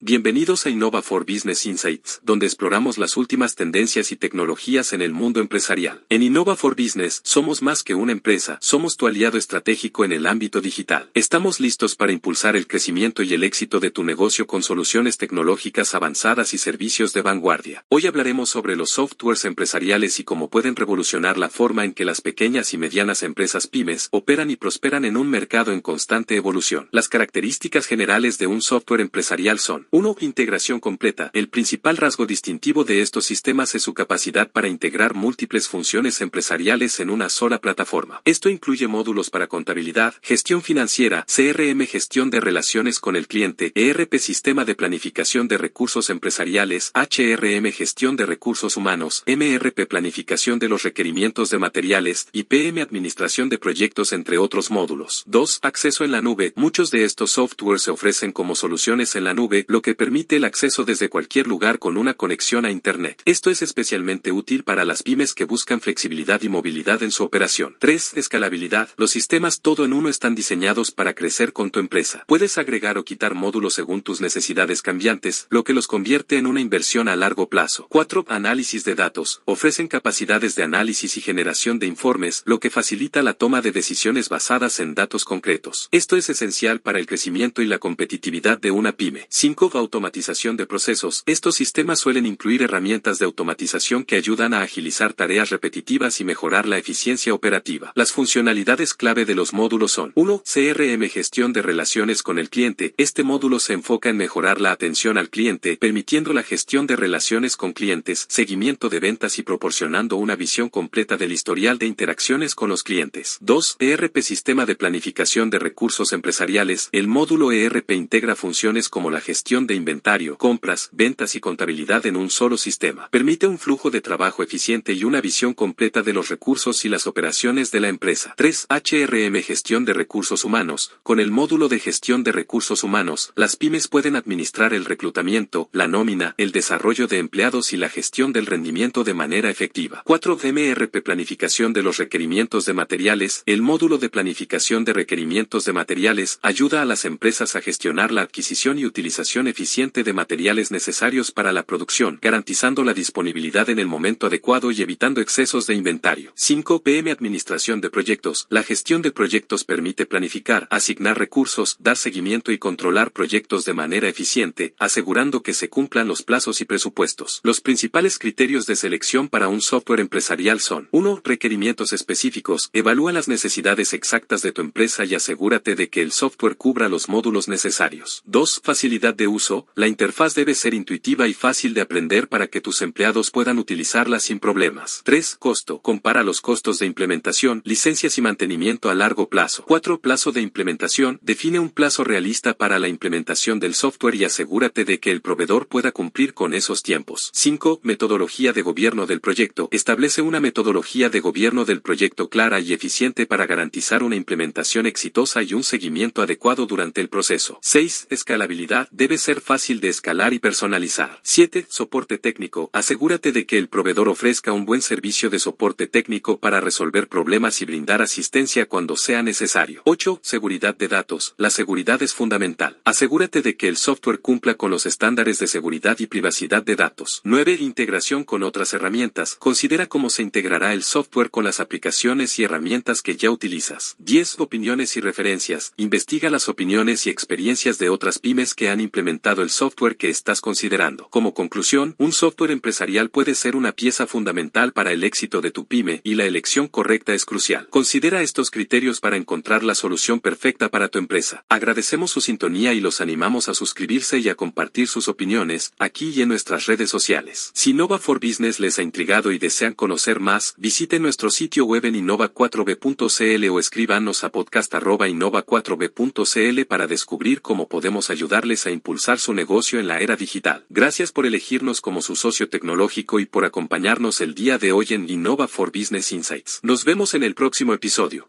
Bienvenidos a Innova for Business Insights, donde exploramos las últimas tendencias y tecnologías en el mundo empresarial. En Innova for Business somos más que una empresa, somos tu aliado estratégico en el ámbito digital. Estamos listos para impulsar el crecimiento y el éxito de tu negocio con soluciones tecnológicas avanzadas y servicios de vanguardia. Hoy hablaremos sobre los softwares empresariales y cómo pueden revolucionar la forma en que las pequeñas y medianas empresas pymes operan y prosperan en un mercado en constante evolución. Las características generales de un software empresarial son 1. Integración completa. El principal rasgo distintivo de estos sistemas es su capacidad para integrar múltiples funciones empresariales en una sola plataforma. Esto incluye módulos para contabilidad, gestión financiera, CRM gestión de relaciones con el cliente, ERP sistema de planificación de recursos empresariales, HRM gestión de recursos humanos, MRP planificación de los requerimientos de materiales, y PM administración de proyectos entre otros módulos. 2. Acceso en la nube. Muchos de estos softwares se ofrecen como soluciones en la nube, que permite el acceso desde cualquier lugar con una conexión a Internet. Esto es especialmente útil para las pymes que buscan flexibilidad y movilidad en su operación. 3. Escalabilidad. Los sistemas todo en uno están diseñados para crecer con tu empresa. Puedes agregar o quitar módulos según tus necesidades cambiantes, lo que los convierte en una inversión a largo plazo. 4. Análisis de datos. Ofrecen capacidades de análisis y generación de informes, lo que facilita la toma de decisiones basadas en datos concretos. Esto es esencial para el crecimiento y la competitividad de una pyme. 5 automatización de procesos. Estos sistemas suelen incluir herramientas de automatización que ayudan a agilizar tareas repetitivas y mejorar la eficiencia operativa. Las funcionalidades clave de los módulos son 1. CRM gestión de relaciones con el cliente. Este módulo se enfoca en mejorar la atención al cliente, permitiendo la gestión de relaciones con clientes, seguimiento de ventas y proporcionando una visión completa del historial de interacciones con los clientes. 2. ERP sistema de planificación de recursos empresariales. El módulo ERP integra funciones como la gestión de inventario, compras, ventas y contabilidad en un solo sistema. Permite un flujo de trabajo eficiente y una visión completa de los recursos y las operaciones de la empresa. 3. HRM Gestión de Recursos Humanos. Con el módulo de gestión de recursos humanos, las pymes pueden administrar el reclutamiento, la nómina, el desarrollo de empleados y la gestión del rendimiento de manera efectiva. 4. MRP Planificación de los requerimientos de materiales. El módulo de planificación de requerimientos de materiales ayuda a las empresas a gestionar la adquisición y utilización eficiente de materiales necesarios para la producción, garantizando la disponibilidad en el momento adecuado y evitando excesos de inventario. 5. PM Administración de proyectos. La gestión de proyectos permite planificar, asignar recursos, dar seguimiento y controlar proyectos de manera eficiente, asegurando que se cumplan los plazos y presupuestos. Los principales criterios de selección para un software empresarial son 1. Requerimientos específicos. Evalúa las necesidades exactas de tu empresa y asegúrate de que el software cubra los módulos necesarios. 2. Facilidad de uso, la interfaz debe ser intuitiva y fácil de aprender para que tus empleados puedan utilizarla sin problemas. 3. Costo. Compara los costos de implementación, licencias y mantenimiento a largo plazo. 4. Plazo de implementación. Define un plazo realista para la implementación del software y asegúrate de que el proveedor pueda cumplir con esos tiempos. 5. Metodología de gobierno del proyecto. Establece una metodología de gobierno del proyecto clara y eficiente para garantizar una implementación exitosa y un seguimiento adecuado durante el proceso. 6. Escalabilidad. Debe fácil de escalar y personalizar. 7. Soporte técnico. Asegúrate de que el proveedor ofrezca un buen servicio de soporte técnico para resolver problemas y brindar asistencia cuando sea necesario. 8. Seguridad de datos. La seguridad es fundamental. Asegúrate de que el software cumpla con los estándares de seguridad y privacidad de datos. 9. Integración con otras herramientas. Considera cómo se integrará el software con las aplicaciones y herramientas que ya utilizas. 10. Opiniones y referencias. Investiga las opiniones y experiencias de otras pymes que han implementado el software que estás considerando. Como conclusión, un software empresarial puede ser una pieza fundamental para el éxito de tu pyme y la elección correcta es crucial. Considera estos criterios para encontrar la solución perfecta para tu empresa. Agradecemos su sintonía y los animamos a suscribirse y a compartir sus opiniones aquí y en nuestras redes sociales. Si Nova for Business les ha intrigado y desean conocer más, visiten nuestro sitio web en innova4b.cl o escríbanos a podcast.innova4b.cl para descubrir cómo podemos ayudarles a impulsar su negocio en la era digital. Gracias por elegirnos como su socio tecnológico y por acompañarnos el día de hoy en Innova for Business Insights. Nos vemos en el próximo episodio.